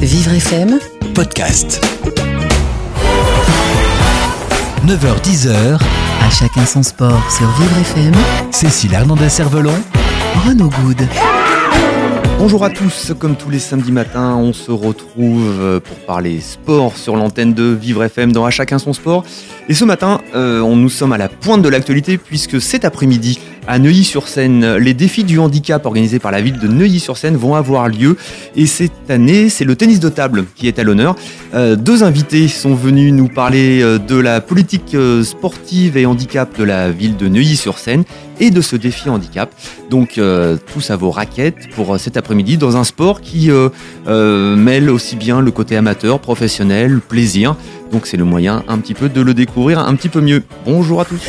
Vivre FM, podcast. 9h-10h, à chacun son sport sur Vivre FM, Cécile Hernandez-Cervelon, Renaud Good. Bonjour à tous, comme tous les samedis matins, on se retrouve pour parler sport sur l'antenne de Vivre FM dans À chacun son sport. Et ce matin, euh, nous sommes à la pointe de l'actualité puisque cet après-midi, à Neuilly-sur-Seine, les défis du handicap organisés par la ville de Neuilly-sur-Seine vont avoir lieu. Et cette année, c'est le tennis de table qui est à l'honneur. Euh, deux invités sont venus nous parler euh, de la politique sportive et handicap de la ville de Neuilly-sur-Seine et de ce défi handicap. Donc tous à vos raquettes pour cet après-midi dans un sport qui mêle aussi bien le côté amateur, professionnel, plaisir. Donc c'est le moyen un petit peu de le découvrir un petit peu mieux. Bonjour à tous.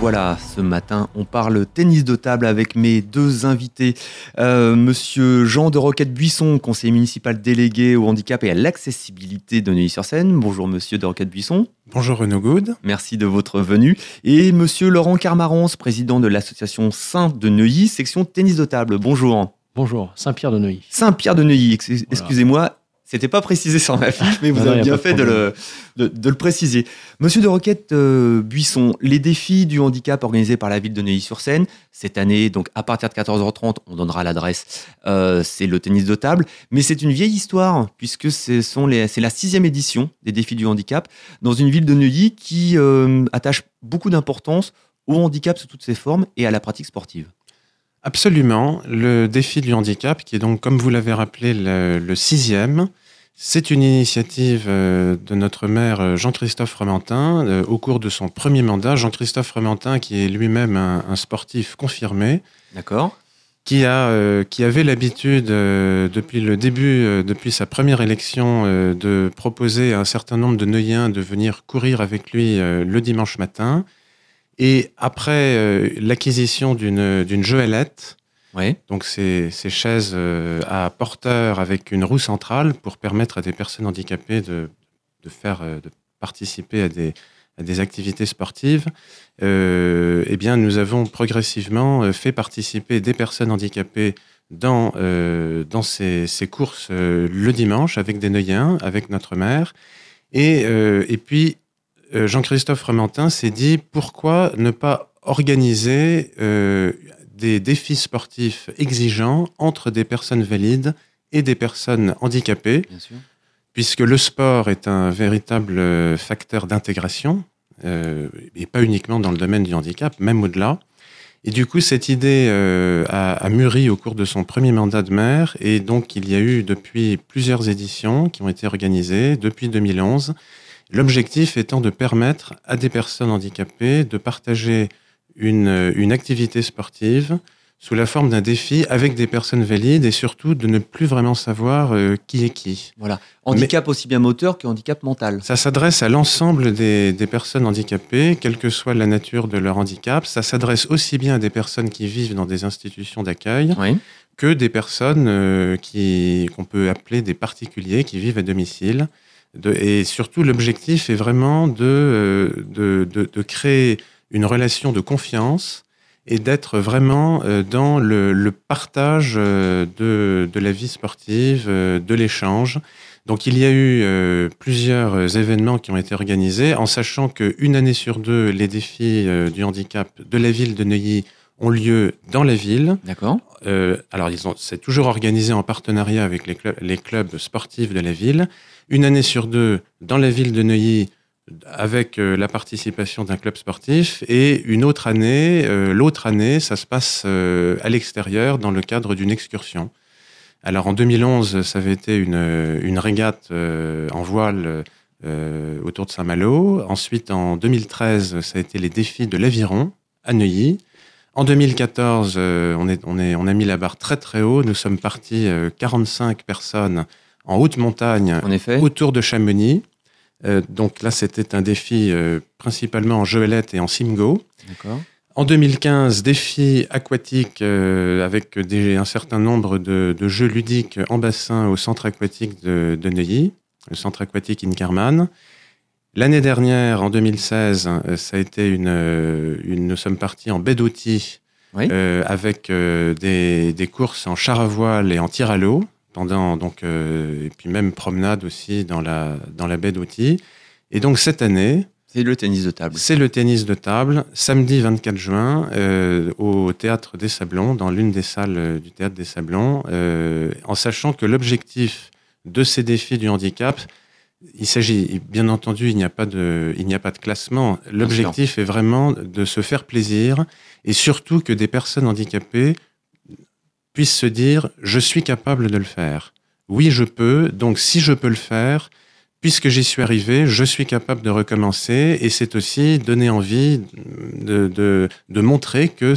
Voilà, ce matin, on parle tennis de table avec mes deux invités. Euh, monsieur Jean de Roquette-Buisson, conseiller municipal délégué au handicap et à l'accessibilité de Neuilly-sur-Seine. Bonjour, monsieur de Roquette-Buisson. Bonjour Renaud Good. Merci de votre venue. Et monsieur Laurent Carmarance, président de l'association Saint de Neuilly, section tennis de table. Bonjour. Bonjour, Saint-Pierre de Neuilly. Saint-Pierre de Neuilly, ex- excusez-moi. C'était pas précisé sur ma fiche, mais vous Non, non, avez bien de fait de le, de, de le préciser. Monsieur de Roquette euh, Buisson, les défis du handicap organisés par la ville de Neuilly-sur-Seine, cette année, donc à partir de 14h30, on donnera l'adresse, euh, c'est le tennis de table, mais c'est une vieille histoire, puisque ce c'est la sixième édition des défis du handicap, dans une ville de Neuilly qui euh, attache beaucoup d'importance au handicap sous toutes ses formes et à la pratique sportive. Absolument. Le défi du handicap, qui est donc, comme vous l'avez rappelé, le, le sixième, c'est une initiative euh, de notre maire euh, Jean-Christophe Rementin euh, au cours de son premier mandat. Jean-Christophe Rementin, qui est lui-même un, un sportif confirmé, D'accord qui, a, euh, qui avait l'habitude, euh, depuis le début, euh, depuis sa première élection, de proposer à un certain nombre de Neuilliens de venir courir avec lui le dimanche matin. Et après euh, l'acquisition d'une joëlette, Oui. donc ces, ces chaises euh, à porteur avec une roue centrale pour permettre à des personnes handicapées de, de faire, euh, de participer à des, à des activités sportives, euh, eh bien, nous avons progressivement fait participer des personnes handicapées dans, euh, dans ces, ces courses euh, le dimanche avec des Neuilliens, avec notre maire. Et, et puis, Jean-Christophe Rementin s'est dit pourquoi ne pas organiser euh, des défis sportifs exigeants entre des personnes valides et des personnes handicapées, Bien sûr. puisque le sport est un véritable euh, facteur d'intégration, euh, et pas uniquement dans le domaine du handicap, même au-delà. Et du coup, cette idée euh, a, a mûri au cours de son premier mandat de maire, et donc il y a eu depuis plusieurs éditions qui ont été organisées depuis 2011. L'objectif étant de permettre à des personnes handicapées de partager une, une activité sportive sous la forme d'un défi avec des personnes valides et surtout de ne plus vraiment savoir euh, qui est qui. Voilà. Handicap aussi bien moteur que handicap mental. Ça s'adresse à l'ensemble des, des personnes handicapées, quelle que soit la nature de leur handicap. Ça s'adresse aussi bien à des personnes qui vivent dans des institutions d'accueil Oui. que des personnes euh, qui qu'on peut appeler des particuliers qui vivent à domicile. Et surtout, l'objectif est vraiment de, euh, de, de, de créer une relation de confiance et d'être vraiment euh, dans le, le partage euh, de, la vie sportive, de l'échange. Donc il y a eu plusieurs événements qui ont été organisés, en sachant qu'une année sur deux, les défis du handicap de la ville de Neuilly ont lieu dans la ville. D'accord. Euh, alors, ils ont- c'est toujours organisé en partenariat avec les, clubs- sportifs de la ville. Une année sur deux, dans la ville de Neuilly, avec euh, la participation d'un club sportif. Et une autre année, euh, l'autre année, ça se passe à l'extérieur, dans le cadre d'une excursion. Alors, en 2011, ça avait été une, une régate en voile autour de Saint-Malo. Ensuite, en 2013, ça a été les défis de l'aviron à Neuilly. En 2014, euh, on, est, on, est, on a mis la barre très très haut. Nous sommes partis euh, 45 personnes en haute montagne En effet. autour de Chamonix. Euh, donc là, c'était un défi euh, principalement en joëlette et en simgo. En 2015, défi aquatique euh, avec des, un certain nombre de, de jeux ludiques en bassin au centre aquatique de, de Neuilly, le centre aquatique Inkerman. L'année dernière, en 2016, euh, ça a été une, euh, une, nous sommes partis en baie d'Outy Oui. euh, avec euh, des, des courses en char à voile et en tir à l'eau, pendant donc euh, et puis même promenade aussi dans la dans la baie d'Outy. Et donc cette année, C'est le tennis de table. c'est le tennis de table, samedi 24 juin, euh, au Théâtre des Sablons, dans l'une des salles du Théâtre des Sablons, euh, en sachant que l'objectif de ces défis du handicap, il s'agit, bien entendu, il n'y a pas de, il n'y a pas de classement. L'objectif est vraiment de se faire plaisir et surtout que des personnes handicapées puissent se dire, je suis capable de le faire. Oui, je peux. Donc, si je peux le faire, puisque j'y suis arrivé, je suis capable de recommencer et c'est aussi donner envie de, de, de montrer que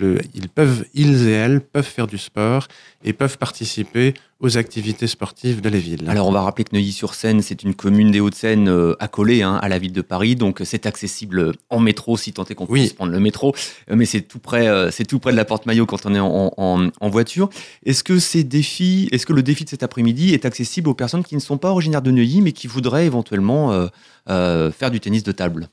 le, ils peuvent, ils et elles peuvent faire du sport et peuvent participer aux activités sportives de la ville. Alors on va rappeler que Neuilly-sur-Seine, c'est une commune des Hauts-de-Seine euh, accolée hein, à la ville de Paris, donc euh, c'est accessible en métro si tant est qu'on Oui. puisse prendre le métro, Euh, mais c'est tout près, euh, c'est tout près de la porte Maillot quand on est en, en- en voiture. Est-ce que ces défis, est-ce que le défi de cet après-midi est accessible aux personnes qui ne sont pas originaires de Neuilly, mais qui voudraient éventuellement euh, euh, faire du tennis de table?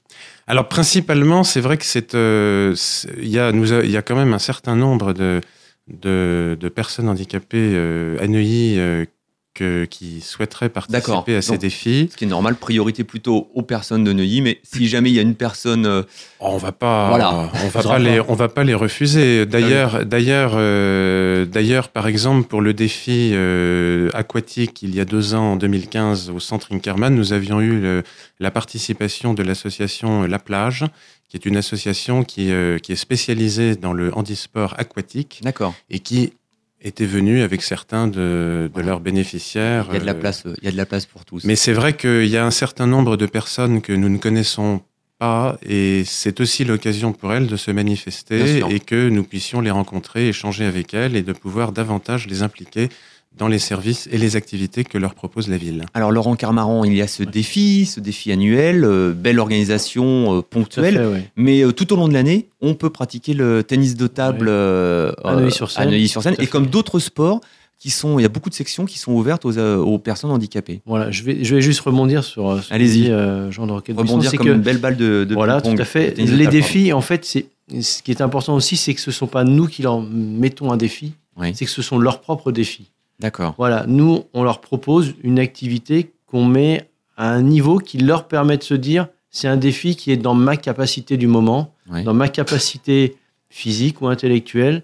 Alors principalement, c'est vrai que c'est, euh, il y a, nous, a- y a quand même un certain nombre de, de, de personnes handicapées à Neuilly euh, que, qui souhaiteraient participer à ces Donc- défis. Ce qui est normal, priorité plutôt aux personnes de Neuilly, mais si jamais il y a une personne euh, on va pas, Voilà. on va pas les, on va pas les refuser. D'ailleurs, d'ailleurs, euh, d'ailleurs, par exemple, pour le défi euh, aquatique, il y a deux ans, en 2015, au centre Inkerman, nous avions eu le- la participation de l'association La Plage, qui est une association qui, euh, qui est spécialisée dans le handisport aquatique D'accord. et qui était venue avec certains de, de leurs bénéficiaires. Il y a de la euh, place, il y a de la place pour tous. mais c'est vrai qu'il y a un certain nombre de personnes que nous ne connaissons pas et c'est aussi l'occasion pour elles de se manifester et que nous puissions les rencontrer, échanger avec elles et de pouvoir davantage les impliquer dans les services et les activités que leur propose la ville. Alors Laurent Carmaran, il y a ce défi, ce défi annuel, euh, belle organisation euh, Tout ponctuelle, fait, mais euh, tout au long de l'année, on peut pratiquer le tennis de table Ouais. euh, À Neuilly-sur-Seine. Et fait. comme d'autres sports, qui sont, il y a beaucoup de sections qui sont ouvertes aux, aux personnes handicapées. Voilà, je vais, je vais juste rebondir sur ce que Allez-y. dit euh, Jean de Roquette. Rebondir c'est comme que, une belle balle de, de Voilà, ping-pong. tout à fait. Les table, défis, en fait, c'est ce qui est important aussi, c'est que ce ne sont pas nous qui leur mettons un défi, Oui. c'est que ce sont leurs propres défis. D'accord. Voilà, nous, on leur propose une activité qu'on met à un niveau qui leur permet de se dire c'est un défi qui est dans ma capacité du moment, Oui. dans ma capacité physique ou intellectuelle.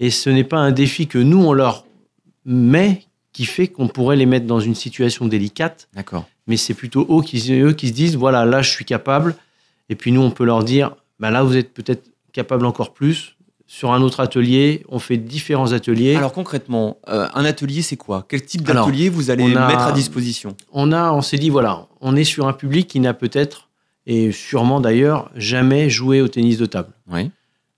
Et ce n'est pas un défi que nous, on leur met qui fait qu'on pourrait les mettre dans une situation délicate, D'accord. mais c'est plutôt eux qui, eux qui se disent voilà, là, je suis capable. Et puis nous, on peut leur dire bah, là, vous êtes peut-être capable encore plus. Sur un autre atelier, on fait différents ateliers. Alors concrètement, euh, un atelier, c'est quoi? Quel type d'atelier vous allez a- mettre à disposition? On a, on s'est dit voilà, on est sur un public qui n'a peut-être et sûrement d'ailleurs jamais joué au tennis de table. Oui.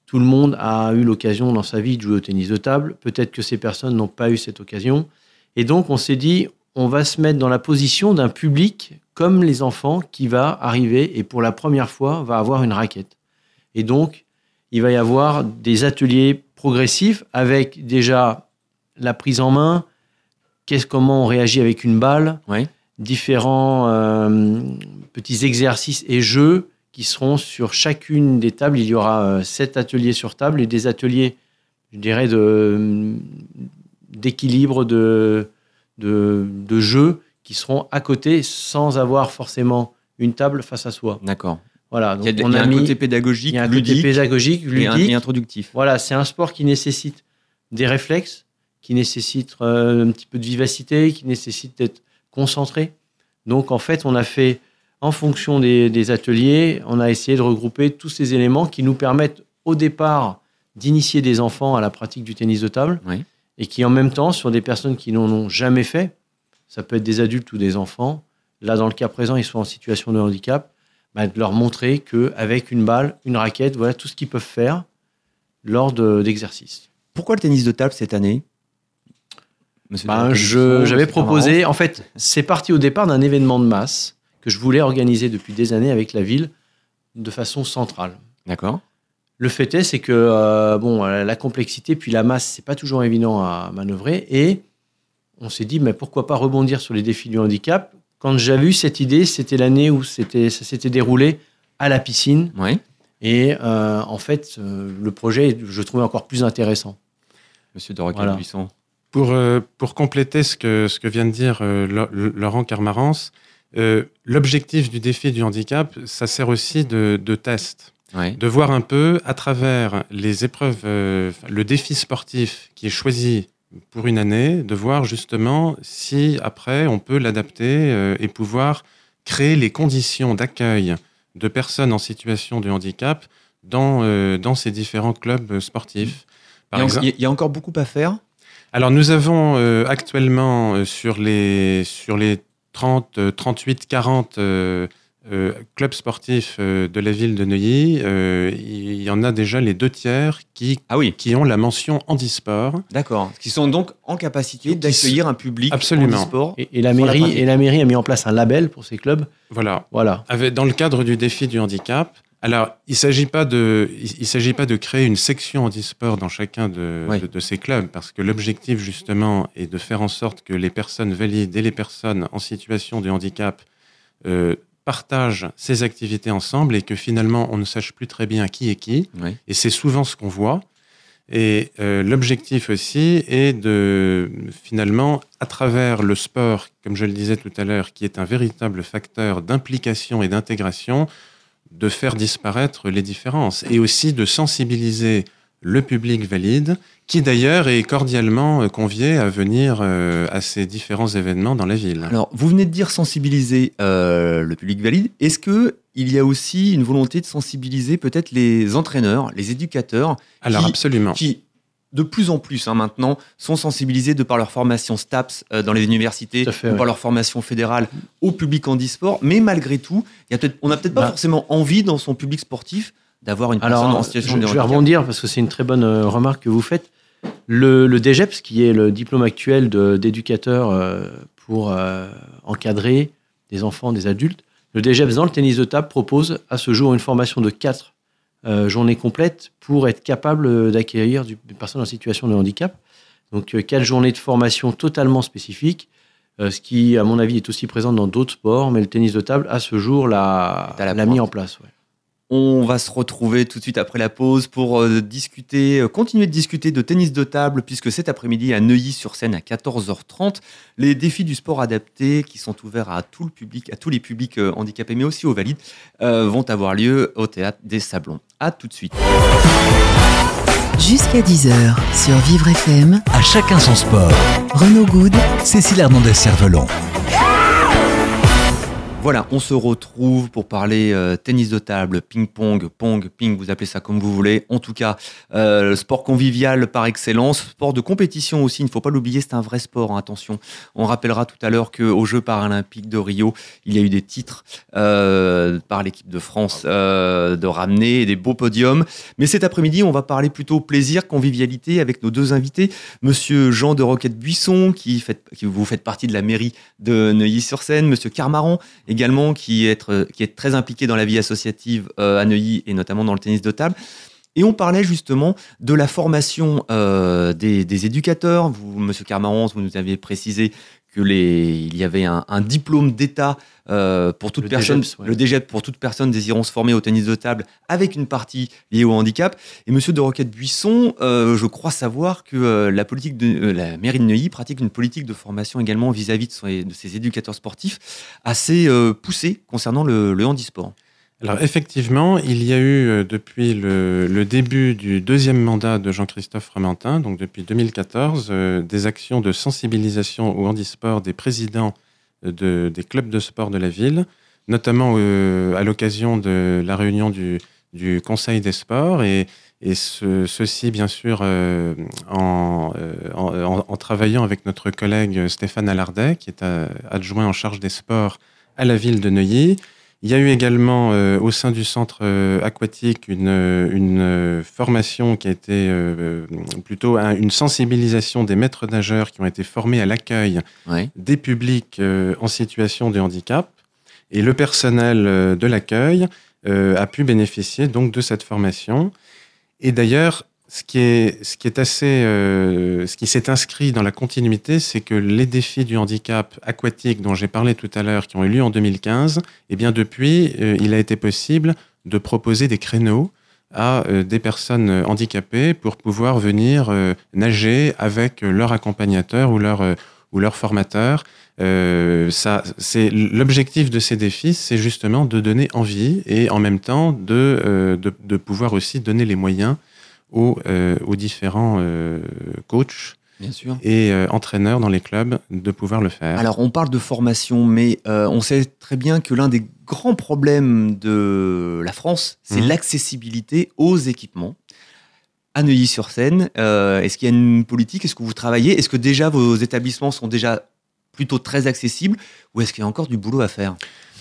Tout le monde a eu l'occasion dans sa vie de jouer au tennis de table. Peut-être que ces personnes n'ont pas eu cette occasion. Et donc on s'est dit on va se mettre dans la position d'un public comme les enfants qui va arriver et pour la première fois va avoir une raquette. Et donc il va y avoir des ateliers progressifs avec déjà la prise en main, qu'est-ce comment on réagit avec une balle, Oui. différents euh, petits exercices et jeux qui seront sur chacune des tables. Il y aura euh, sept ateliers sur table et des ateliers, je dirais, de, d'équilibre, de, de, de jeux qui seront à côté sans avoir forcément une table face à soi. D'accord. Voilà, Il y a, donc on y a a un mis- côté pédagogique, un côté ludique pédagogique, et, un- ludique. et introductif. Voilà, c'est un sport qui nécessite des réflexes, qui nécessite euh, un petit peu de vivacité, qui nécessite d'être concentré. Donc, en fait, on a fait, en fonction des, des ateliers, on a essayé de regrouper tous ces éléments qui nous permettent, au départ, d'initier des enfants à la pratique du tennis de table Oui. et qui, en même temps, sur des personnes qui n'en ont jamais fait, ça peut être des adultes ou des enfants, là, dans le cas présent, ils sont en situation de handicap, bah, de leur montrer qu'avec une balle, une raquette, voilà tout ce qu'ils peuvent faire lors de- d'exercices. Pourquoi le tennis de table cette année? Ben, c'est J'avais proposé, en fait, c'est parti au départ d'un événement de masse que je voulais organiser depuis des années avec la ville de façon centrale. D'accord. Le fait est, c'est que euh, bon, euh, la complexité puis la masse, c'est pas toujours évident à manœuvrer. Et on s'est dit, mais pourquoi pas rebondir sur les défis du handicap Quand j'avais eu cette idée, c'était l'année où c'était, ça s'était déroulé à la piscine. Oui. Et euh, en fait, euh, le projet, je le trouvais encore plus intéressant. Monsieur de Voilà. Buisson. Pour, euh, pour compléter ce que, ce que vient de dire euh, Laurent Carmarance, euh, l'objectif du défi du handicap, ça sert aussi de, de test. Ouais. de voir un peu à travers les épreuves, euh, le défi sportif qui est choisi pour une année, de voir justement si après on peut l'adapter euh, et pouvoir créer les conditions d'accueil de personnes en situation de handicap dans, euh, dans ces différents clubs sportifs. Par Il y, a, exemple, il y a encore beaucoup à faire? alors nous avons euh, actuellement euh, sur les, sur les 30, euh, 38, 40 euh, euh, clubs sportifs euh, de la ville de Neuilly, euh, il y en a déjà les deux tiers qui, Ah oui, qui ont la mention handisport. d'accord. Qui sont donc en capacité d'accueillir un public Absolument. en sport. Et, et la mairie, et la mairie a mis en place un label pour ces clubs. Voilà. Voilà. Avec, dans le cadre du défi du handicap, alors il ne s'agit pas de, il, il s'agit pas de créer une section handisport dans chacun de, Oui. de, de ces clubs, parce que l'objectif justement est de faire en sorte que les personnes valides et les personnes en situation de handicap euh, partagent ces activités ensemble et que finalement on ne sache plus très bien qui est qui. Et c'est souvent ce qu'on voit. Et euh, l'objectif aussi est de, finalement, à travers le sport, comme je le disais tout à l'heure, qui est un véritable facteur d'implication et d'intégration, de faire disparaître les différences et aussi de sensibiliser le public valide, qui d'ailleurs est cordialement euh, convié à venir euh, à ces différents événements dans la ville. Alors, vous venez de dire sensibiliser euh, le public valide. Est-ce que il y a aussi une volonté de sensibiliser peut-être les entraîneurs, les éducateurs, Alors qui- absolument. qui de plus en plus hein, maintenant sont sensibilisés de par leur formation STAPS euh, dans les universités, fait, de ouais. par leur formation fédérale au public handisport. Mais malgré tout, y a peut-être, on n'a peut-être pas Bah. forcément envie dans son public sportif d'avoir une personne Alors, en je, situation je de vais handicap. rebondir parce que c'est une très bonne euh, remarque que vous faites. Le, le DGEPS, qui est le diplôme actuel d'éducateur euh, pour euh, encadrer des enfants, des adultes, le DGEPS dans le tennis de table propose à ce jour une formation de 4 journées complètes pour être capable d'accueillir des personnes en situation de handicap. Donc, euh, quatre journées de formation totalement spécifiques, euh, ce qui, à mon avis, est aussi présent dans d'autres sports, mais le tennis de table, à ce jour, l'a mis en place. ouais. On va se retrouver tout de suite après la pause pour euh, discuter, euh, continuer de discuter de tennis de table, puisque cet après-midi à Neuilly-sur-Seine à 14h30, les défis du sport adapté qui sont ouverts à tout le public, à tous les publics euh, handicapés, mais aussi aux valides, euh, vont avoir lieu au théâtre des Sablons. À tout de suite. Jusqu'à 10h sur Vivre FM, À chacun son sport. Renaud Good Cécile Hernandez-Cervelon. Voilà, on se retrouve pour parler euh, tennis de table, ping-pong, pong, ping, vous appelez ça comme vous voulez. En tout cas, euh, sport convivial par excellence, sport de compétition aussi, il ne faut pas l'oublier, c'est un vrai sport, hein, attention. On rappellera tout à l'heure qu'aux Jeux paralympiques de Rio, il y a eu des titres euh, par l'équipe de France de ramener des beaux podiums. Mais cet après-midi, on va parler plutôt plaisir, convivialité avec nos deux invités, Monsieur Jean de Roquette-Buisson, qui, vous faites partie de la mairie de Neuilly-sur-Seine, Monsieur Carmaran, également qui est, euh, qui est très impliqué dans la vie associative euh, à Neuilly et notamment dans le tennis de table. Et on parlait justement de la formation euh, des, éducateurs. Vous, Monsieur Carmaran, vous nous avez précisé que les, il y avait un, un diplôme d'État euh, pour toute Le personne, DGEPS, ouais. le DGEP pour toute personne désirant se former au tennis de table avec une partie liée au handicap. Et Monsieur de Roquette-Buisson, euh, je crois savoir que euh, la politique de la mairie de Neuilly pratique une politique de formation également vis-à-vis de, ses éducateurs sportifs assez poussée concernant le, le handisport. Alors effectivement, il y a eu euh, depuis le, début du deuxième mandat de Jean-Christophe Fromentin, donc depuis 2014, euh, des actions de sensibilisation au handisport des présidents de- des clubs de sport de la ville, notamment euh, à l'occasion de la réunion du, Conseil des sports et, et ce- ceci bien sûr en, travaillant avec notre collègue Stéphane Allardet, qui est adjoint en charge des sports à la ville de Neuilly. Il y a eu également euh, au sein du centre euh, aquatique une, euh, une formation qui a été euh, plutôt un- une sensibilisation des maîtres nageurs qui ont été formés à l'accueil des publics en situation de handicap. Et le personnel de l'accueil a pu bénéficier donc de cette formation. Et d'ailleurs, ce qui est, assez, euh, ce qui s'est inscrit dans la continuité, c'est que les défis du handicap aquatique dont j'ai parlé tout à l'heure, qui ont eu lieu en 2015, eh bien depuis, euh, il a été possible de proposer des créneaux à euh, des personnes handicapées pour pouvoir venir nager avec leur accompagnateur ou leur, ou leur formateur. Ça, c'est l'objectif de ces défis, c'est justement de donner envie et en même temps de, de pouvoir aussi donner les moyens aux, euh, aux différents euh, coachs Bien sûr. et euh, entraîneurs dans les clubs de pouvoir le faire. Alors, on parle de formation, mais euh, on sait très bien que l'un des grands problèmes de la France, c'est Mhm. l'accessibilité aux équipements. À Neuilly-sur-Seine, euh, est-ce qu'il y a une politique? Est-ce que vous travaillez? Est-ce que déjà vos établissements sont déjà plutôt très accessibles? Ou est-ce qu'il y a encore du boulot à faire?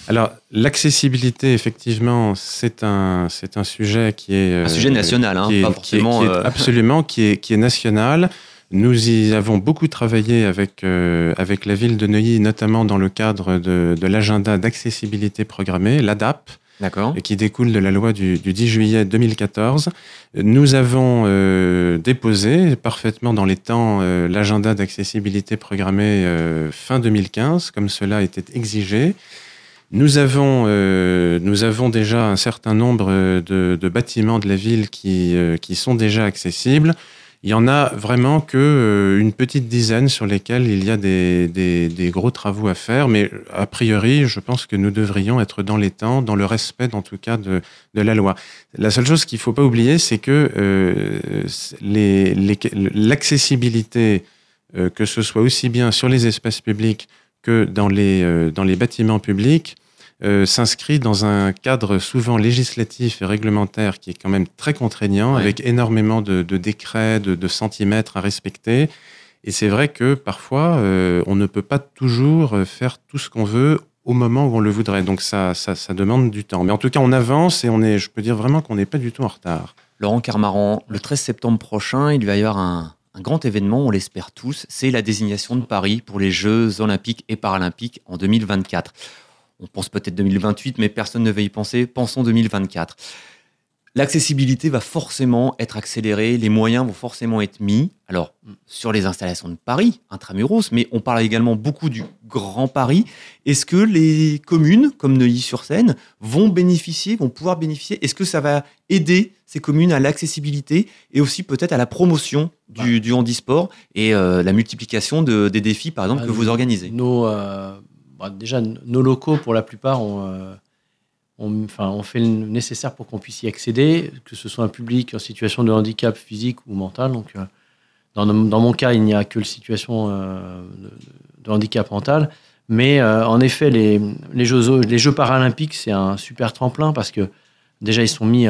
Alors, l'accessibilité, effectivement, c'est un, c'est un sujet qui est... Un euh, sujet national, hein, qui est- pas qui est- forcément. qui est euh, absolument, qui est, qui est national. Nous y avons beaucoup travaillé avec, euh, avec la ville de Neuilly, notamment dans le cadre de, de l'agenda d'accessibilité programmée, l'ADAP, D'accord. et qui découle de la loi du, du 10 juillet 2014. Nous avons euh, déposé parfaitement dans les temps euh, l'agenda d'accessibilité programmée euh, fin 2015, comme cela était exigé. Nous avons, euh, nous avons déjà un certain nombre de, de bâtiments de la ville qui, euh, qui sont déjà accessibles. Il y en a vraiment que euh, une petite dizaine sur lesquels il y a des, gros travaux à faire, mais a priori, je pense que nous devrions être dans les temps, dans le respect, en tout cas, de, la loi. La seule chose qu'il ne faut pas oublier, c'est que euh, l'accessibilité, euh, que ce soit aussi bien sur les espaces publics que euh, dans les bâtiments publics, euh, s'inscrit dans un cadre souvent législatif et réglementaire qui est quand même très contraignant, Ouais. avec énormément de, de décrets, de, de centimètres à respecter. Et c'est vrai que parfois, euh, on ne peut pas toujours euh, faire tout ce qu'on veut au moment où on le voudrait. Donc ça, ça, ça demande du temps. Mais en tout cas, on avance et on est, je peux dire vraiment qu'on n'est pas du tout en retard. Laurent Carmaran, le 13 septembre prochain, il va y avoir un, un grand événement, on l'espère tous, c'est la désignation de Paris pour les Jeux olympiques et paralympiques en 2024. On pense peut-être 2028, mais personne ne va y penser, pensons 2024. L'accessibilité va forcément être accélérée, les moyens vont forcément être mis. Alors, sur les installations de Paris, intramuros, mais on parle également beaucoup du Grand Paris. Est-ce que les communes, comme Neuilly-sur-Seine, vont bénéficier, vont pouvoir bénéficier? Est-ce que ça va aider ces communes à l'accessibilité et aussi peut-être à la promotion du, du handisport et euh, la multiplication de- des défis, par exemple, Ah, que vous organisez? Nos, euh, bah, déjà, nos locaux, pour la plupart, ont, euh, ont- enfin, fait le nécessaire pour qu'on puisse y accéder, que ce soit un public en situation de handicap physique ou mental. Donc, euh, dans, dans mon cas, il n'y a que la situation euh, de, de handicap mental. Mais en effet, les, les, Jeux, les Jeux paralympiques, c'est un super tremplin parce que déjà, ils sont mis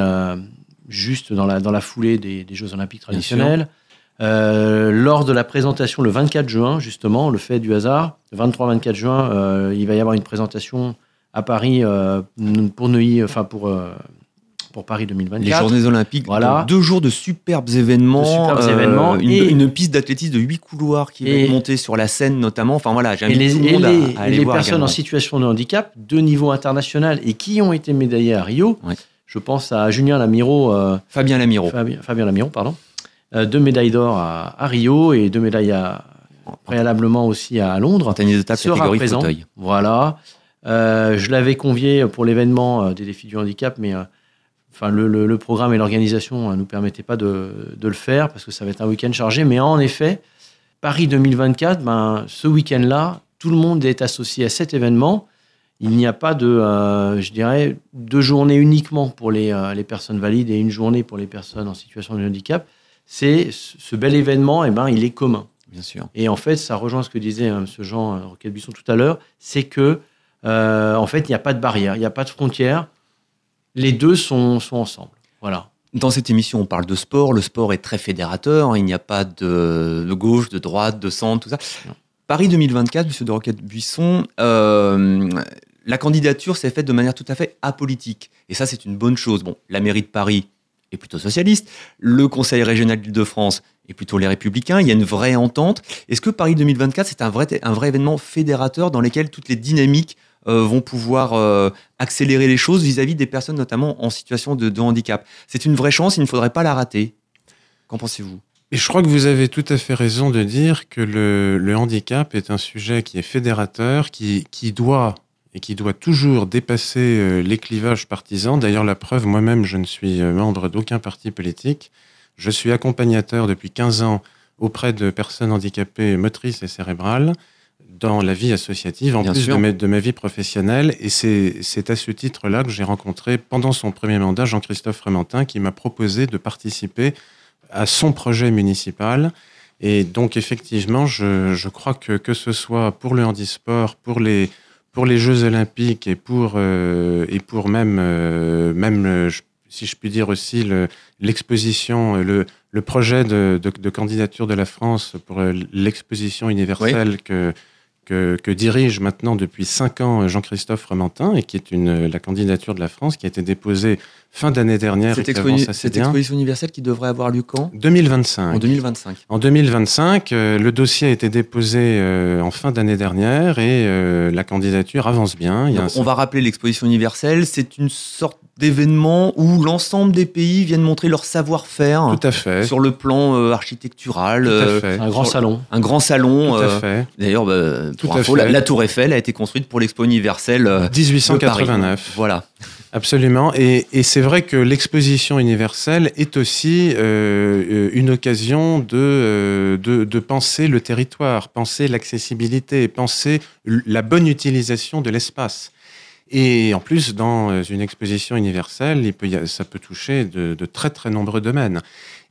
juste dans la, dans la foulée des, des Jeux olympiques traditionnels. Euh, lors de la présentation le 24 juin, justement, le fait du hasard, le 23-24 juin, euh, il va y avoir une présentation à Paris euh, pour Neuilly, enfin pour, pour Paris 2024. Les journées olympiques, Voilà. deux jours de superbes événements, De superbes événements une, et- une piste d'athlétisme de huit couloirs qui être montée sur la scène notamment. Enfin voilà, Et j'invite les, tout le et monde les- à, et aller les voir personnes également. en situation de handicap de niveau international et qui ont été médaillées à Rio, Ouais. je pense à Julien Lamiro, Fabien Lamiro. Fabien, Fabien Lamiro, pardon, deux médailles d'or à, à Rio et deux médailles à- préalablement aussi à Londres. En tennis de table sera catégorie présent. fauteuil. Voilà. Euh, je l'avais convié pour l'événement euh, des défis du handicap, mais euh, enfin, le, le- le programme et l'organisation ne nous permettaient pas de, de le faire parce que ça va être un week-end chargé. Mais en effet, Paris 2024, ben, ce week-end-là, tout le monde est associé à cet événement. Il n'y a pas de, euh, je dirais, deux journées uniquement pour les, euh, les personnes valides et une journée pour les personnes en situation de handicap. C'est ce ce bel événement, et ben, il est commun. Bien sûr. Et en fait, ça rejoint ce que disait euh, M. Jean euh, Roquette-Buisson tout à l'heure, c'est que euh, en fait, il n'y a pas de barrière, il n'y a pas de frontière. Les deux sont, sont ensemble. Voilà. Dans cette émission, on parle de sport. Le sport est très fédérateur. Il n'y a pas de, de gauche, de droite, de centre, tout ça. Non. Paris 2024, Monsieur de Roquette-Buisson, euh, la candidature s'est faite de manière tout à fait apolitique. Et ça, c'est une bonne chose. Bon, la mairie de Paris est plutôt socialiste. Le Conseil régional d'Île-de-France est plutôt les Républicains. Il y a une vraie entente. Est-ce que Paris 2024, c'est un vrai, un vrai événement fédérateur dans lequel toutes les dynamiques euh, vont pouvoir euh, accélérer les choses vis-à-vis des personnes notamment en situation de, handicap? C'est une vraie chance, il ne faudrait pas la rater. Qu'en pensez-vous? Et je crois que vous avez tout à fait raison de dire que le, le handicap est un sujet qui est fédérateur, qui, qui doit et qui doit toujours dépasser euh, les clivages partisans. D'ailleurs, la preuve, moi-même, je ne suis euh, membre d'aucun parti politique. Je suis accompagnateur depuis 15 ans auprès de personnes handicapées motrices et cérébrales dans la vie associative, en Bien plus de ma, de ma vie professionnelle. Et c'est à ce titre-là que j'ai rencontré, pendant son premier mandat, Jean-Christophe Frementin, qui m'a proposé de participer à son projet municipal. Et donc, effectivement, je, je crois que que ce soit pour le handisport, pour les, pour les Jeux olympiques et pour, euh, et pour même, euh, même euh, si je puis dire aussi, le- l'exposition, le, le projet de, de, de candidature de la France pour l'exposition universelle que, que, que dirige maintenant depuis cinq ans Jean-Christophe Rementin et qui est une, la candidature de la France qui a été déposée fin d'année dernière Cette, et qui expo- avance assez cette bien. exposition universelle qui devrait avoir lieu quand? 2025. En 2025. En 2025, euh, le dossier a été déposé euh, en fin d'année dernière et euh, la candidature avance bien. Il y a Donc, un- on va rappeler l'exposition universelle. C'est une sorte d'événement où l'ensemble des pays viennent montrer leur savoir-faire Tout à fait. sur le plan euh, architectural. Tout à euh, fait. Un grand salon. un grand salon. Tout à euh, fait. D'ailleurs, bah, Tout pour à info, fait. la, la Tour Eiffel a été construite pour l'expo universelle euh, de Paris. 1889. Voilà. Absolument. Et, c'est vrai que l'exposition universelle est aussi euh, euh, une occasion de, euh, de, de penser le territoire, penser l'accessibilité, penser la bonne utilisation de l'espace. Et en plus, dans une exposition universelle, ça peut toucher de, de très très nombreux domaines.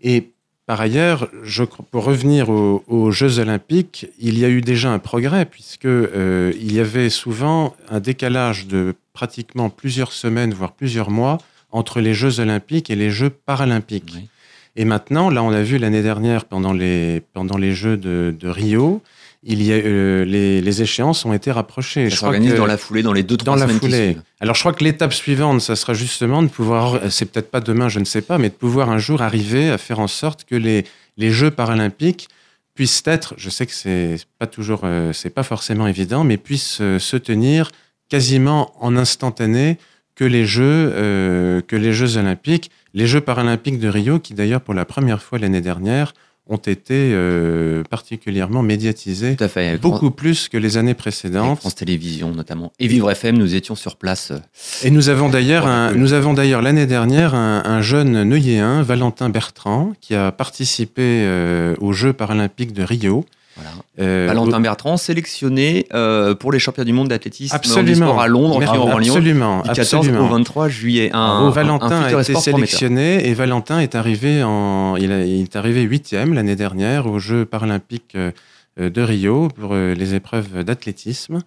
Et par ailleurs, je, pour revenir aux, aux Jeux Olympiques, il y a eu déjà un progrès puisque euh, il y avait souvent un décalage de pratiquement plusieurs semaines, voire plusieurs mois, entre les Jeux Olympiques et les Jeux Paralympiques. Oui. Et maintenant, là, on l'a vu l'année dernière pendant les, pendant les Jeux de, de Rio, il y a, euh, les, les échéances ont été rapprochées. Ça s'organise dans la foulée, dans les deux, trois dans la semaines foulée. Alors je crois que l'étape suivante, ça sera justement de pouvoir, c'est peut-être pas demain, je ne sais pas, mais de pouvoir un jour arriver à faire en sorte que les, les Jeux paralympiques puissent être, je sais que c'est pas toujours, euh, c'est pas forcément évident, mais puissent euh, se tenir quasiment en instantané que les Jeux, euh, que les Jeux olympiques, les Jeux paralympiques de Rio, qui d'ailleurs pour la première fois l'année dernière ont été euh, particulièrement médiatisés, Tout à fait. Avec beaucoup plus que les années Avec précédentes. France Télévisions notamment. Et Vivre FM, nous étions sur place. euh, Et nous avons d'ailleurs, un- nous avons d'ailleurs l'année dernière un, un jeune Neuilléen, Valentin Bertrand, qui a participé euh, aux Jeux paralympiques de Rio. Voilà. Euh, Valentin Bertrand, sélectionné euh, pour les championnats du monde d'athlétisme Absolument. à Londres, qui auront lieu absolument, du 14 absolument. au 23 juillet. Un, un- Valentin un futur a été sélectionné et Valentin est arrivé en, il, a- il est arrivé huitième l'année dernière aux Jeux paralympiques euh, de Rio pour les épreuves d'athlétisme.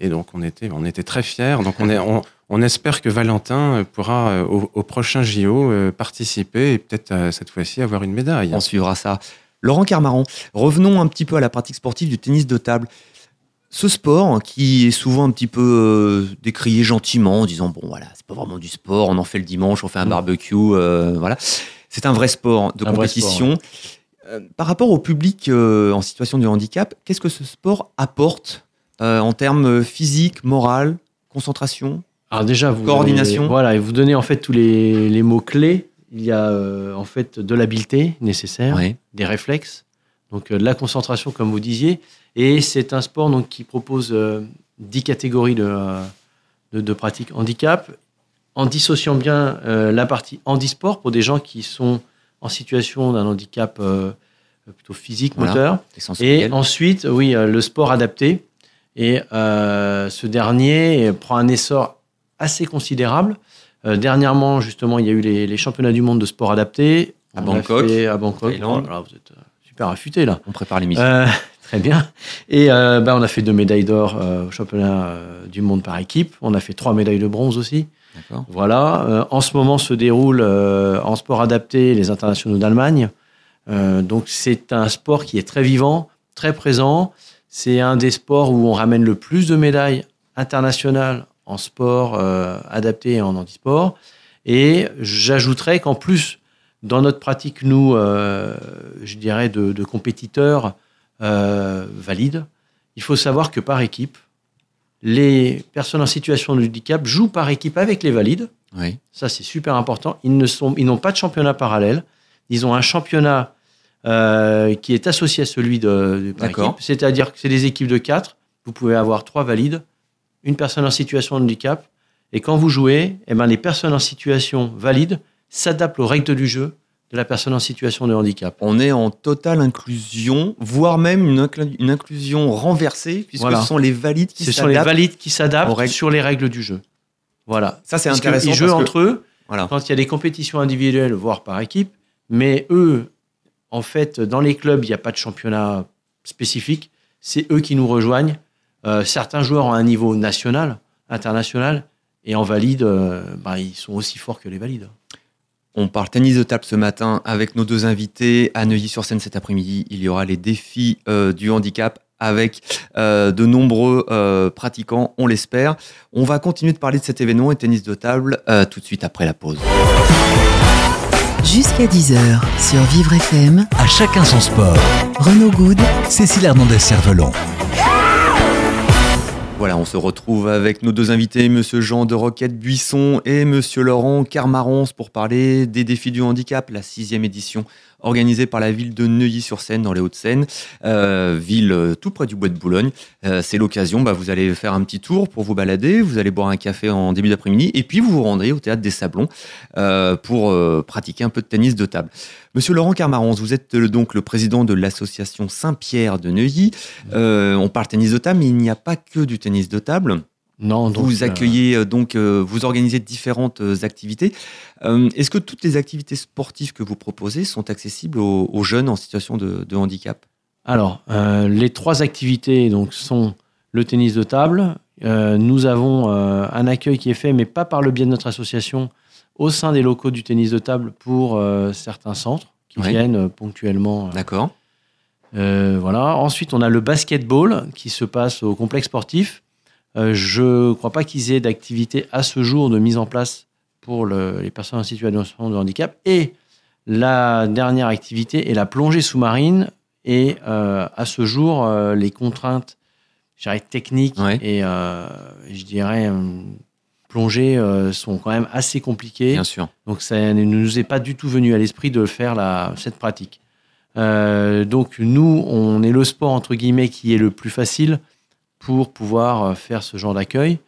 Et donc on était, on était très fiers. Donc on, est, on, on espère que Valentin pourra au, au prochain JO participer et peut-être cette fois-ci avoir une médaille. On suivra ça. Laurent Carmaran, revenons un petit peu à la pratique sportive du tennis de table. Ce sport qui est souvent un petit peu euh, décrié gentiment en disant bon voilà c'est pas vraiment du sport on en fait le dimanche on fait un barbecue euh, voilà c'est un vrai sport de Un compétition Euh, par rapport au public euh, en situation de handicap qu'est-ce que ce sport apporte euh, en termes physique moral concentration Alors déjà, vous Coordination? donnez- voilà, et vous donnez en fait tous les, les mots clés. Il y a euh, en fait de l'habileté nécessaire, des réflexes, donc euh, de la concentration comme vous disiez. Et c'est un sport donc qui propose euh, 10 catégories de, euh, de, de pratiques handicap, en dissociant bien euh, la partie handisport pour des gens qui sont en situation d'un handicap euh, plutôt physique, Voilà. moteur. Et ensuite, oui, euh, le sport adapté. Et euh, ce dernier prend un essor assez considérable. Euh, dernièrement, justement, il y a eu les, les championnats du monde de sport adapté. À On Bangkok, fait à Bangkok. Thaïlande. Voilà, vous êtes euh, super affûté là. on prépare l'émission Euh, très bien. Et euh, bah, on a fait deux médailles d'or euh, au championnat euh, du monde par équipe. On a fait trois médailles de bronze aussi. d'accord Voilà. En ce moment se déroulent en sport adapté les internationaux d'Allemagne. Donc c'est un sport qui est très vivant, très présent. C'est un des sports où on ramène le plus de médailles internationales en sport euh, adapté et en handisport. Et j'ajouterais qu'en plus, dans notre pratique, nous, euh, je dirais, de, de compétiteurs euh, valides, il faut savoir que par équipe, les personnes en situation de handicap jouent par équipe avec les valides. oui Ça, c'est super important. Ils ne sont, ils n'ont pas de championnat parallèle. Ils ont un championnat euh, qui est associé à celui de, de par D'accord. équipe. C'est-à-dire que c'est des équipes de quatre. Vous pouvez avoir trois valides une personne en situation de handicap. Et quand vous jouez, eh ben, les personnes en situation valide s'adaptent aux règles du jeu de la personne en situation de handicap. On est en totale inclusion, voire même une, inclu- une inclusion renversée, puisque Voilà. ce sont les valides qui Ce sont les s'adaptent. valides qui s'adaptent sur les règles du jeu. Voilà. Ça, c'est intéressant. qu'ils jouent parce que- entre eux Voilà. quand il y a des compétitions individuelles, voire par équipe. Mais eux, en fait, dans les clubs, il n'y a pas de championnat spécifique. C'est eux qui nous rejoignent. Euh, certains joueurs ont un niveau national, international, et en valide, euh, bah, ils sont aussi forts que les valides. On parle tennis de table ce matin avec nos deux invités. À Neuilly-sur-Seine cet après-midi, il y aura les défis euh, du handicap avec euh, de nombreux euh, pratiquants, on l'espère. On va continuer de parler de cet événement et tennis de table euh, tout de suite après la pause. Jusqu'à 10h sur Vivre FM, À chacun son sport. Renaud Good Cécile Hernandez-Cervelon. Voilà, on se retrouve avec nos deux invités, Monsieur Jean de Roquette Buisson et Monsieur Laurent Carmarons pour parler des défis du handicap, la sixième édition organisée par la ville de Neuilly-sur-Seine dans les Hauts-de-Seine, euh, ville euh, tout près du bois de Boulogne. Euh, C'est l'occasion, bah, vous allez faire un petit tour pour vous balader, vous allez boire un café en début d'après-midi et puis vous vous rendrez au théâtre des Sablons pour pratiquer un peu de tennis de table. Monsieur Laurent Carmarons, vous êtes donc le président de l'association Saint-Pierre de Neuilly. On parle tennis de table, mais il n'y a pas que du tennis de table. Non, donc, vous euh, accueillez euh, donc, euh, vous organisez différentes activités. Est-ce que toutes les activités sportives que vous proposez sont accessibles aux, aux jeunes en situation de, de handicap? Alors, euh, les trois activités donc, sont le tennis de table. Euh, nous avons euh, un accueil qui est fait, mais pas par le biais de notre association, au sein des locaux du tennis de table pour certains centres qui Oui. viennent ponctuellement. D'accord. voilà. Ensuite, on a le basketball qui se passe au complexe sportif. Euh, je ne crois pas qu'ils aient d'activité à ce jour de mise en place pour le- les personnes en situation de handicap. Et la dernière activité est la plongée sous-marine. Et euh, à ce jour, euh, les contraintes techniques Ouais. et euh, je dirais plongée sont quand même assez compliquées. Bien sûr. Donc ça ne nous est pas du tout venu à l'esprit de faire la, cette pratique. Donc nous, on est le sport entre guillemets qui est le plus facile pour pouvoir euh, faire ce genre d'accueil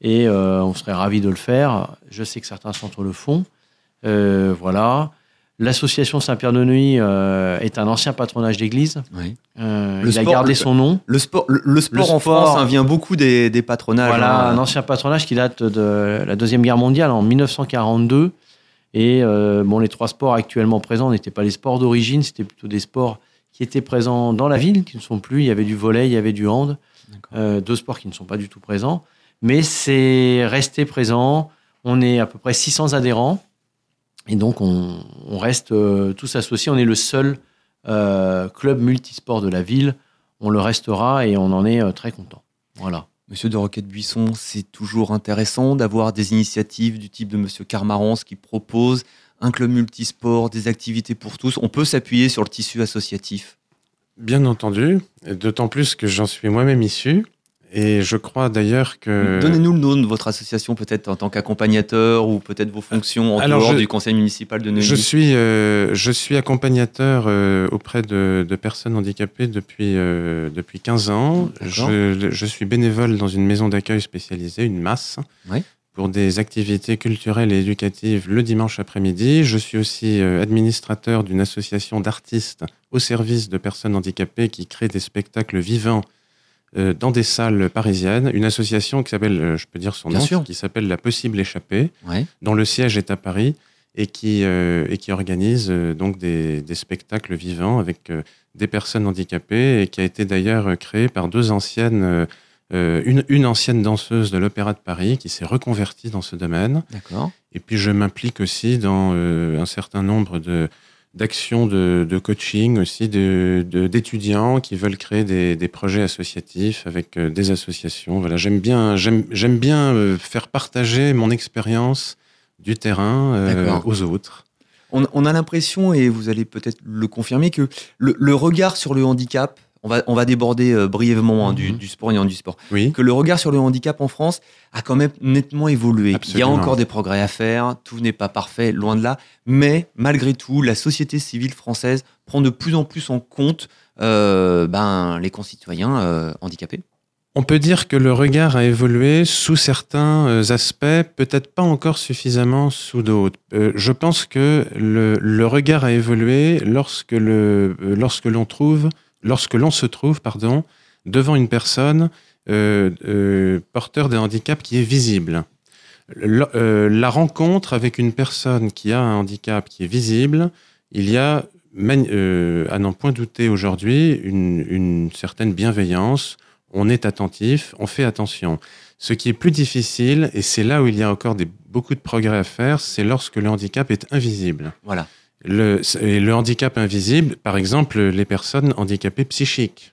et euh, on serait ravi de le faire. Je sais que certains centres le font. Euh, voilà. L'association Saint-Pierre de Neuilly euh, est un ancien patronage d'église. Oui. Il a sport- gardé son nom. Le sport, le, le sport Le en sport- France hein, vient beaucoup des, des patronages. Voilà, hein. un ancien patronage qui date de la Deuxième Guerre mondiale en 1942. Et bon, les trois sports actuellement présents n'étaient pas les sports d'origine, c'était plutôt des sports qui étaient présents dans la ville, qui ne sont plus. Il y avait du volley, il y avait du hand, deux sports qui ne sont pas du tout présents. Mais c'est resté présent. On est à peu près 600 adhérents. Et donc, on, reste euh, tous associés. On est le seul euh, club multisport de la ville. On le restera et on en est euh, très content. Voilà. Monsieur de Roquette Buisson, c'est toujours intéressant d'avoir des initiatives du type de Monsieur Carmarons qui propose un club multisport, des activités pour tous. On peut s'appuyer sur le tissu associatif. Bien entendu, d'autant plus que j'en suis moi-même issu. Et je crois d'ailleurs que... Donnez-nous le nom de votre association, peut-être en tant qu'accompagnateur ou peut-être vos fonctions en Alors, dehors je- du conseil municipal de Neuilly. Je suis, euh, je suis accompagnateur euh, auprès de, de personnes handicapées depuis, euh, depuis 15 ans. Je, je suis bénévole dans une maison d'accueil spécialisée, une masse, Oui. Pour des activités culturelles et éducatives le dimanche après-midi. Je suis aussi euh, administrateur d'une association d'artistes au service de personnes handicapées qui crée des spectacles vivants euh, dans des salles parisiennes. Une association qui s'appelle, euh, je peux dire son Bien nom, sûr. qui s'appelle La Possible Échappée Ouais. dont le siège est à Paris et qui, euh, et qui organise euh, donc des, des spectacles vivants avec euh, des personnes handicapées et qui a été d'ailleurs euh, créé par deux anciennes, une, une ancienne danseuse de l'Opéra de Paris qui s'est reconvertie dans ce domaine. D'accord. Et puis je m'implique aussi dans euh, un certain nombre de d'actions de, de coaching aussi de- de- d'étudiants qui veulent créer des, des projets associatifs avec euh, des associations. Voilà, j'aime bien, j'aime, bien euh, faire partager mon expérience du terrain euh, aux autres. On, on a l'impression, et vous allez peut-être le confirmer, que le, le regard sur le handicap, on va, on va déborder euh, brièvement hein, du, Mhm. du sport et du sport, Oui. que le regard sur le handicap en France a quand même nettement évolué. Absolument. Il y a encore des progrès à faire, tout n'est pas parfait, loin de là, mais malgré tout, la société civile française prend de plus en plus en compte euh, ben, les concitoyens euh, handicapés. On peut dire que le regard a évolué sous certains aspects, peut-être pas encore suffisamment sous d'autres. Euh, je pense que le, le, regard a évolué lorsque le, euh, lorsque l'on trouve, lorsque l'on se trouve, pardon, devant une personne euh, euh, porteur d'un handicap qui est visible. Le, euh, la rencontre avec une personne qui a un handicap qui est visible, il y a, à n'en point douter aujourd'hui, une, certaine bienveillance on est attentif, on fait attention. Ce qui est plus difficile, et c'est là où il y a encore beaucoup de progrès à faire, c'est lorsque le handicap est invisible. Voilà. Le, le, handicap invisible, par exemple, les personnes handicapées psychiques.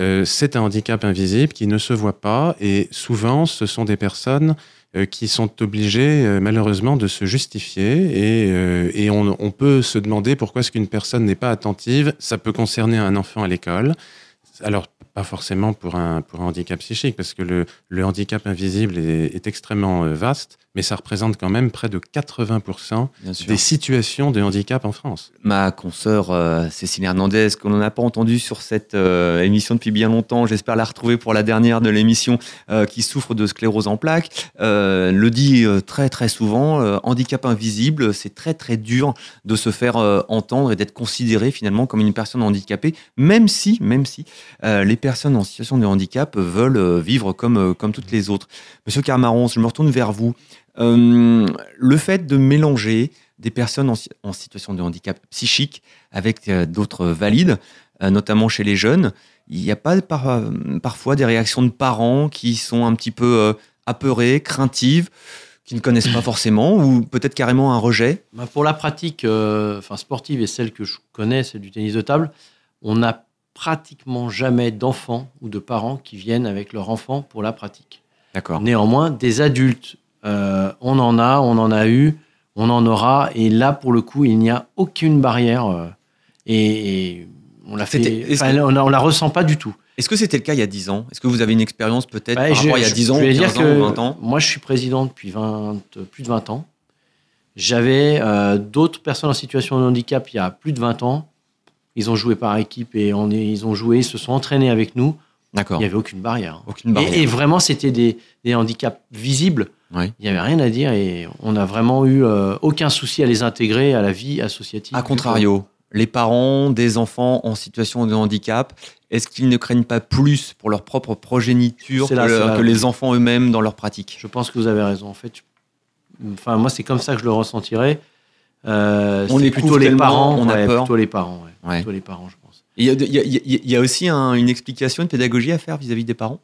Euh, c'est un handicap invisible qui ne se voit pas, et souvent, ce sont des personnes euh, qui sont obligées, euh, malheureusement, de se justifier, et, et on, on, peut se demander pourquoi est-ce qu'une personne n'est pas attentive. Ça peut concerner un enfant à l'école. Alors, pas forcément pour un, pour un handicap psychique, parce que le, le handicap invisible est, est, extrêmement vaste, mais ça représente quand même près de 80% des situations de handicap en France. Ma consoeur euh, Cécile Hernandez, qu'on n'a pas entendu sur cette euh, émission depuis bien longtemps, j'espère la retrouver pour la dernière de l'émission, euh, qui souffre de sclérose en plaques, le dit très très souvent, handicap invisible, c'est très très dur de se faire entendre et d'être considéré finalement comme une personne handicapée, même si, même si les personnes en situation de handicap veulent vivre comme, comme toutes les autres. Monsieur Carmaron, je me retourne vers vous. Euh, le fait de mélanger des personnes en, en situation de handicap psychique avec euh, d'autres valides, euh, notamment chez les jeunes, il n'y a pas par, parfois des réactions de parents qui sont un petit peu apeurées, craintives, qui ne connaissent pas forcément, ou peut-être carrément un rejet? Bah Pour la pratique euh, enfin, sportive et celle que je connais, c'est du tennis de table, on n'a pratiquement jamais d'enfants ou de parents qui viennent avec leur enfant pour la pratique. D'accord. Néanmoins, des adultes euh, on en a, on en a eu, on en aura. Et là, pour le coup, il n'y a aucune barrière. Euh, et, et, on la fait, enfin, on, on, la ressent pas du tout. Est-ce que c'était le cas il y a 10 ans? Est-ce que vous avez une expérience peut-être bah, par rapport à il y a 10 ans, 15 ans ou 20 ans? Moi, je suis président depuis 20, plus de 20 ans. J'avais euh, d'autres personnes en situation de handicap il y a plus de 20 ans. Ils ont joué par équipe et on est, ils ont joué, ils se sont entraînés avec nous. D'accord. Il n'y avait aucune barrière. Aucune barrière. Et, et vraiment, c'était des, des, handicaps visibles. Oui. Il n'y avait rien à dire et on n'a vraiment eu euh, aucun souci à les intégrer à la vie associative. A contrario, les parents des enfants en situation de handicap, est-ce qu'ils ne craignent pas plus pour leur propre progéniture là, que, les enfants eux-mêmes dans leur pratique? Je pense que vous avez raison. En fait, enfin, moi, c'est comme ça que je le ressentirais. Euh, on est plutôt les parents. On a ouais, peur. Plutôt les parents. Ouais. Ouais. Plutôt les parents, je pense. Il y, a, y y aussi un, une explication, une pédagogie à faire vis-à-vis -vis des parents?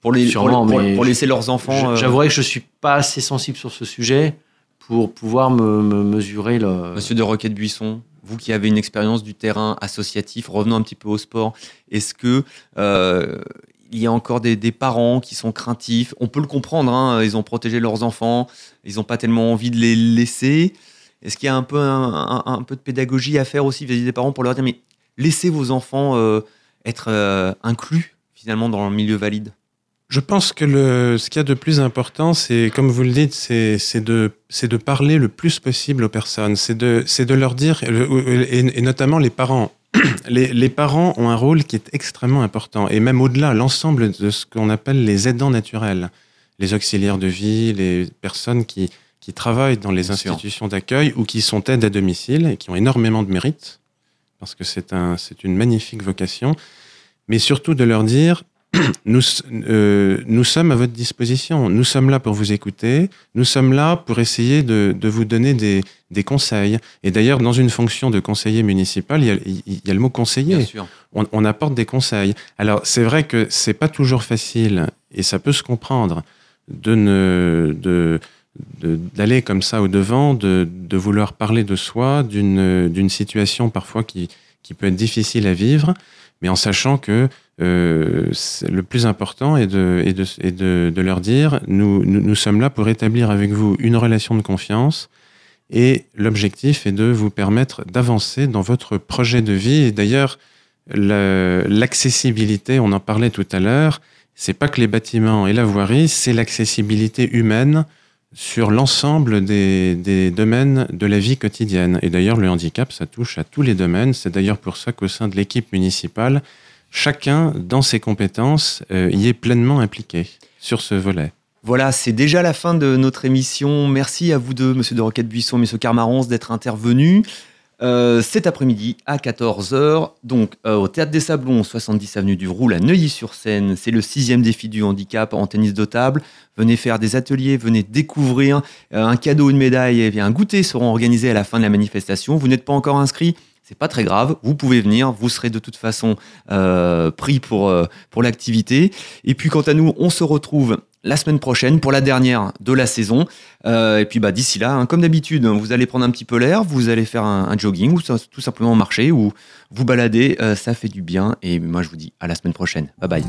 Pour, les, Sûrement, pour, mais pour laisser leurs enfants. J'avouerais euh... que je suis pas assez sensible sur ce sujet pour pouvoir me, me mesurer le. Monsieur de Roquette Buisson, vous qui avez une expérience du terrain associatif, revenons un petit peu au sport. Est-ce que euh, il y a encore des, des, parents qui sont craintifs? On peut le comprendre. Hein, ils ont protégé leurs enfants, ils n'ont pas tellement envie de les laisser. Est-ce qu'il y a un peu un, un, un, peu de pédagogie à faire aussi vis-à-vis des parents pour leur dire mais laissez vos enfants euh, être euh, inclus finalement dans le milieu valide? Je pense que le, ce qu'il y a de plus important, c'est, comme vous le dites, c'est, c'est, de, c'est de parler le plus possible aux personnes. C'est de, c'est de leur dire, et, et notamment les parents. Les, les, parents ont un rôle qui est extrêmement important, et même au-delà, l'ensemble de ce qu'on appelle les aidants naturels, les auxiliaires de vie, les personnes qui, qui travaillent dans les institutions d'accueil ou qui sont aides à domicile et qui ont énormément de mérite, parce que c'est, un, c'est une magnifique vocation, mais surtout de leur dire, nous, euh, nous sommes à votre disposition. Nous sommes là pour vous écouter. Nous sommes là pour essayer de, de vous donner des, des, conseils. Et d'ailleurs, dans une fonction de conseiller municipal, il y a, il y a le mot conseiller. On, on, apporte des conseils. Alors, c'est vrai que c'est pas toujours facile, et ça peut se comprendre, de ne, de, d'aller comme ça au devant, de, de vouloir parler de soi, d'une, d'une situation parfois qui, qui peut être difficile à vivre, mais en sachant que le plus important est de, leur dire nous, sommes là pour établir avec vous une relation de confiance et l'objectif est de vous permettre d'avancer dans votre projet de vie. D'ailleurs, l'accessibilité, on en parlait tout à l'heure, c'est pas que les bâtiments et la voirie, c'est l'accessibilité humaine sur l'ensemble des, domaines de la vie quotidienne. Et d'ailleurs, le handicap, ça touche à tous les domaines. C'est d'ailleurs pour ça qu'au sein de l'équipe municipale, chacun, dans ses compétences, euh, y est pleinement impliqué sur ce volet. Voilà, c'est déjà la fin de notre émission. Merci à vous deux, monsieur de Roquette-Buisson, monsieur Carmarons, d'être intervenus. Euh, cet après-midi à 14h, donc euh, au Théâtre des Sablons, 70 avenue du Roule à Neuilly-sur-Seine. C'est le sixième défi du handicap en tennis de table. Venez faire des ateliers, venez découvrir. Un cadeau, une médaille et un goûter seront organisés à la fin de la manifestation. Vous n'êtes pas encore inscrit c'est pas très grave, vous pouvez venir, vous serez de toute façon pris pour, pour l'activité. Et puis quant à nous, on se retrouve la semaine prochaine pour la dernière de la saison. Euh, et puis bah, d'ici là, hein, comme d'habitude, vous allez prendre un petit peu l'air, vous allez faire un, jogging ou tout simplement marcher ou vous balader, euh, ça fait du bien. Et moi je vous dis à la semaine prochaine. Bye bye.